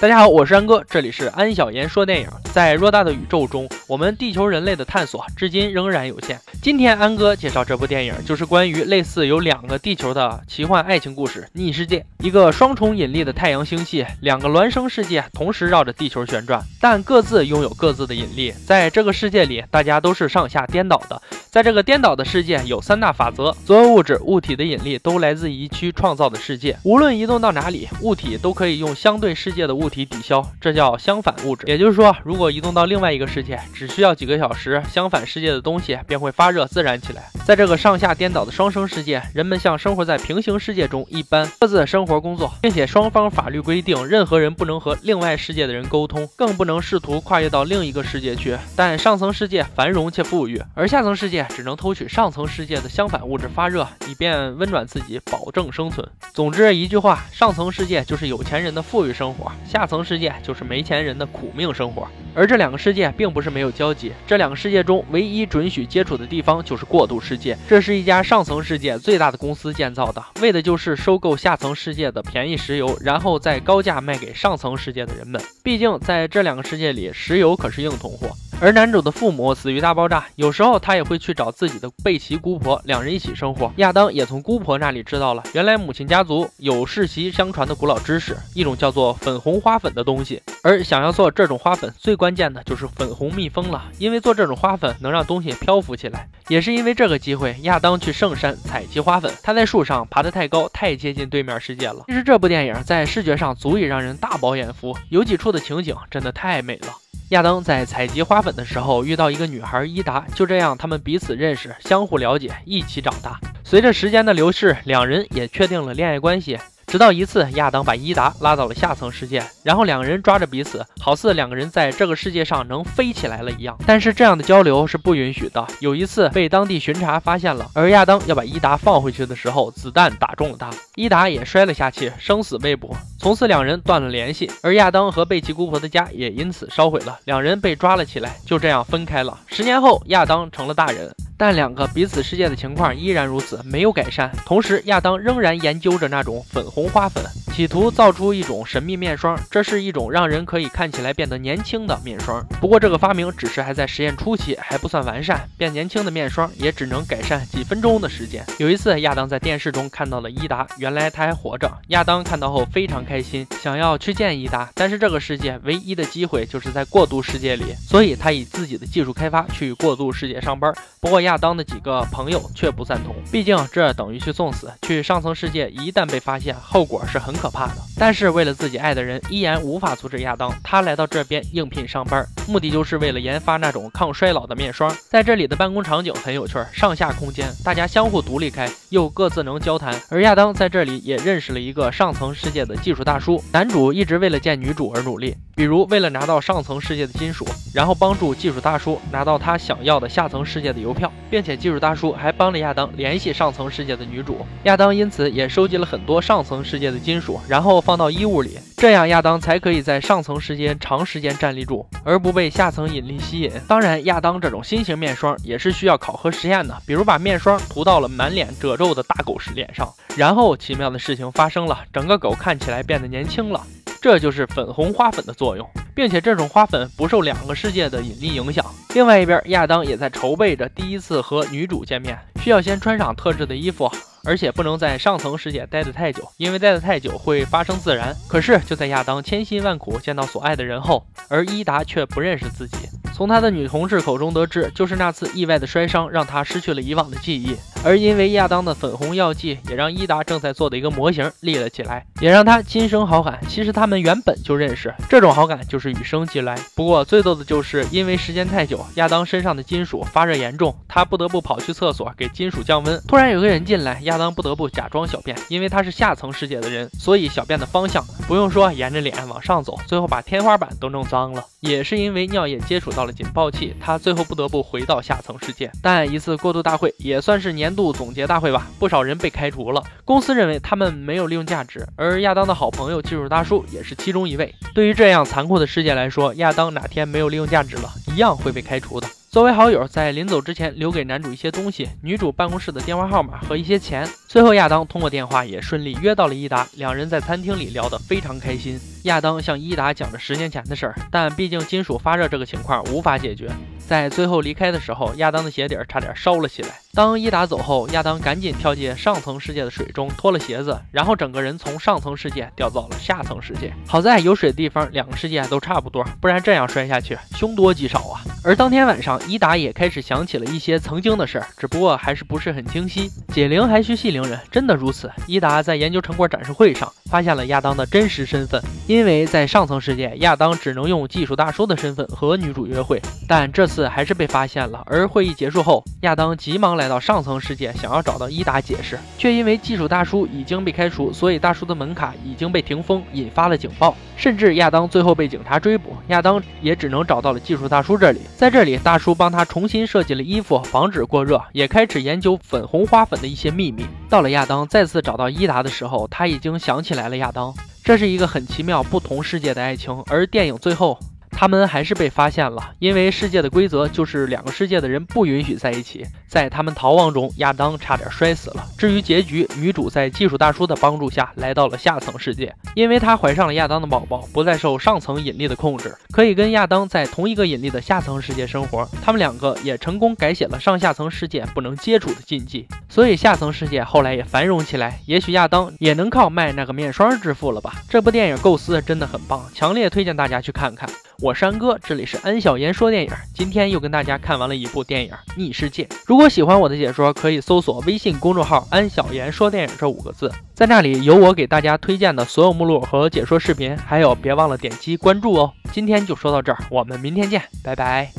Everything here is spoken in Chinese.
大家好，我是安哥，这里是安小言说电影。在偌大的宇宙中，我们地球人类的探索至今仍然有限。今天安哥介绍这部电影，就是关于类似有两个地球的奇幻爱情故事《逆世界》。一个双重引力的太阳星系，两个孪生世界同时绕着地球旋转，但各自拥有各自的引力。在这个世界里，大家都是上下颠倒的。在这个颠倒的世界，有三大法则：所有物质、物体的引力都来自一区创造的世界，无论移动到哪里，物体都可以用相对世界的物。体抵消，这叫相反物质。也就是说，如果移动到另外一个世界，只需要几个小时，相反世界的东西便会发热自燃起来。在这个上下颠倒的双生世界，人们像生活在平行世界中一般，各自生活工作，并且双方法律规定，任何人不能和另外世界的人沟通，更不能试图跨越到另一个世界去。但上层世界繁荣且富裕，而下层世界只能偷取上层世界的相反物质发热，以便温暖自己，保证生存。总之一句话，上层世界就是有钱人的富裕生活，下。层世界就是没钱人的苦命生活，而这两个世界并不是没有交集。这两个世界中唯一准许接触的地方就是过渡世界，这是一家上层世界最大的公司建造的，为的就是收购下层世界的便宜石油，然后再高价卖给上层世界的人们。毕竟在这两个世界里，石油可是硬通货。而男主的父母死于大爆炸，有时候他也会去找自己的贝奇姑婆，两人一起生活。亚当也从姑婆那里知道了，原来母亲家族有世袭相传的古老知识，一种叫做粉红花粉的东西。而想要做这种花粉，最关键的就是粉红蜜蜂了，因为做这种花粉能让东西漂浮起来。也是因为这个机会，亚当去圣山采集花粉。他在树上爬得太高，太接近对面世界了。其实这部电影在视觉上足以让人大饱眼福，有几处的情景真的太美了。亚当在采集花粉的时候遇到一个女孩伊达，就这样他们彼此认识，相互了解，一起长大。随着时间的流逝，两人也确定了恋爱关系。直到一次，亚当把伊达拉到了下层世界，然后两个人抓着彼此，好似两个人在这个世界上能飞起来了一样。但是这样的交流是不允许的。有一次被当地巡查发现了，而亚当要把伊达放回去的时候，子弹打中了他，伊达也摔了下去，生死未卜。从此两人断了联系，而亚当和贝奇姑婆的家也因此烧毁了，两人被抓了起来，就这样分开了。十年后，亚当成了大人。但两个彼此世界的情况依然如此，没有改善。同时，亚当仍然研究着那种粉红花粉，企图造出一种神秘面霜。这是一种让人可以看起来变得年轻的面霜。不过，这个发明只是还在实验初期，还不算完善。变年轻的面霜也只能改善几分钟的时间。有一次，亚当在电视中看到了伊达，原来他还活着。亚当看到后非常开心，想要去见伊达。但是这个世界唯一的机会就是在过渡世界里，所以他以自己的技术开发去过渡世界上班。不过亚。当的几个朋友却不赞同，毕竟这等于去送死。去上层世界一旦被发现，后果是很可怕的。但是为了自己爱的人，依然无法阻止亚当。他来到这边应聘上班，目的就是为了研发那种抗衰老的面霜。在这里的办公场景很有趣，上下空间，大家相互独立开，又各自能交谈。而亚当在这里也认识了一个上层世界的技术大叔。男主一直为了见女主而努力，比如为了拿到上层世界的金属，然后帮助技术大叔拿到他想要的下层世界的邮票。并且技术大叔还帮了亚当联系上层世界的女主，亚当因此也收集了很多上层世界的金属，然后放到衣物里，这样亚当才可以在上层时间长时间站立住，而不被下层引力吸引。当然，亚当这种新型面霜也是需要考核实验的，比如把面霜涂到了满脸褶皱的大狗屎脸上，然后奇妙的事情发生了，整个狗看起来变得年轻了。这就是粉红花粉的作用，并且这种花粉不受两个世界的引力影响。另外一边，亚当也在筹备着第一次和女主见面，需要先穿上特制的衣服，而且不能在上层世界待得太久，因为待得太久会发生自燃。可是就在亚当千辛万苦见到所爱的人后，而伊达却不认识自己。从他的女同事口中得知，就是那次意外的摔伤让他失去了以往的记忆，而因为亚当的粉红药剂，也让伊达正在做的一个模型立了起来，也让他心生好感。其实他们原本就认识，这种好感就是与生俱来。不过最逗的就是因为时间太久，亚当身上的金属发热严重，他不得不跑去厕所给金属降温。突然有个人进来，亚当不得不假装小便，因为他是下层世界的人，所以小便的方向不用说，沿着脸往上走，最后把天花板都弄脏了。也是因为尿液接触到到了。警报器，他最后不得不回到下层世界。但一次过渡大会也算是年度总结大会吧，不少人被开除了。公司认为他们没有利用价值，而亚当的好朋友技术大叔也是其中一位。对于这样残酷的世界来说，亚当哪天没有利用价值了，一样会被开除的。作为好友，在临走之前留给男主一些东西，女主办公室的电话号码和一些钱。最后，亚当通过电话也顺利约到了伊达，两人在餐厅里聊得非常开心。亚当向伊达讲着十年前的事儿，但毕竟金属发热这个情况无法解决。在最后离开的时候，亚当的鞋底差点烧了起来。当伊达走后，亚当赶紧跳进上层世界的水中，脱了鞋子，然后整个人从上层世界掉到了下层世界。好在有水的地方，两个世界都差不多，不然这样摔下去，凶多吉少啊。而当天晚上，伊达也开始想起了一些曾经的事儿，只不过还是不是很清晰。解铃还需系铃人，真的如此。伊达在研究成果展示会上发现了亚当的真实身份，因为在上层世界，亚当只能用技术大叔的身份和女主约会，但这次还是被发现了。而会议结束后，亚当急忙来到上层世界，想要找到伊达解释，却因为技术大叔已经被开除，所以大叔的门卡已经被停封，引发了警报。甚至亚当最后被警察追捕，亚当也只能找到了技术大叔这里。在这里，大叔帮他重新设计了衣服，防止过热，也开始研究粉红花粉的一些秘密。到了亚当再次找到伊达的时候，他已经想起来来了亚当。这是一个很奇妙、不同世界的爱情，而电影最后。他们还是被发现了，因为世界的规则就是两个世界的人不允许在一起。在他们逃亡中，亚当差点摔死了。至于结局，女主在技术大叔的帮助下来到了下层世界，因为她怀上了亚当的宝宝，不再受上层引力的控制，可以跟亚当在同一个引力的下层世界生活。他们两个也成功改写了上下层世界不能接触的禁忌，所以下层世界后来也繁荣起来。也许亚当也能靠卖那个面霜致富了吧？这部电影构思真的很棒，强烈推荐大家去看看。我是安哥，这里是安小言说电影。今天又跟大家看完了一部电影《逆世界》。如果喜欢我的解说，可以搜索微信公众号“安小言说电影”这五个字，在那里有我给大家推荐的所有目录和解说视频，还有别忘了点击关注哦。今天就说到这儿，我们明天见，拜拜。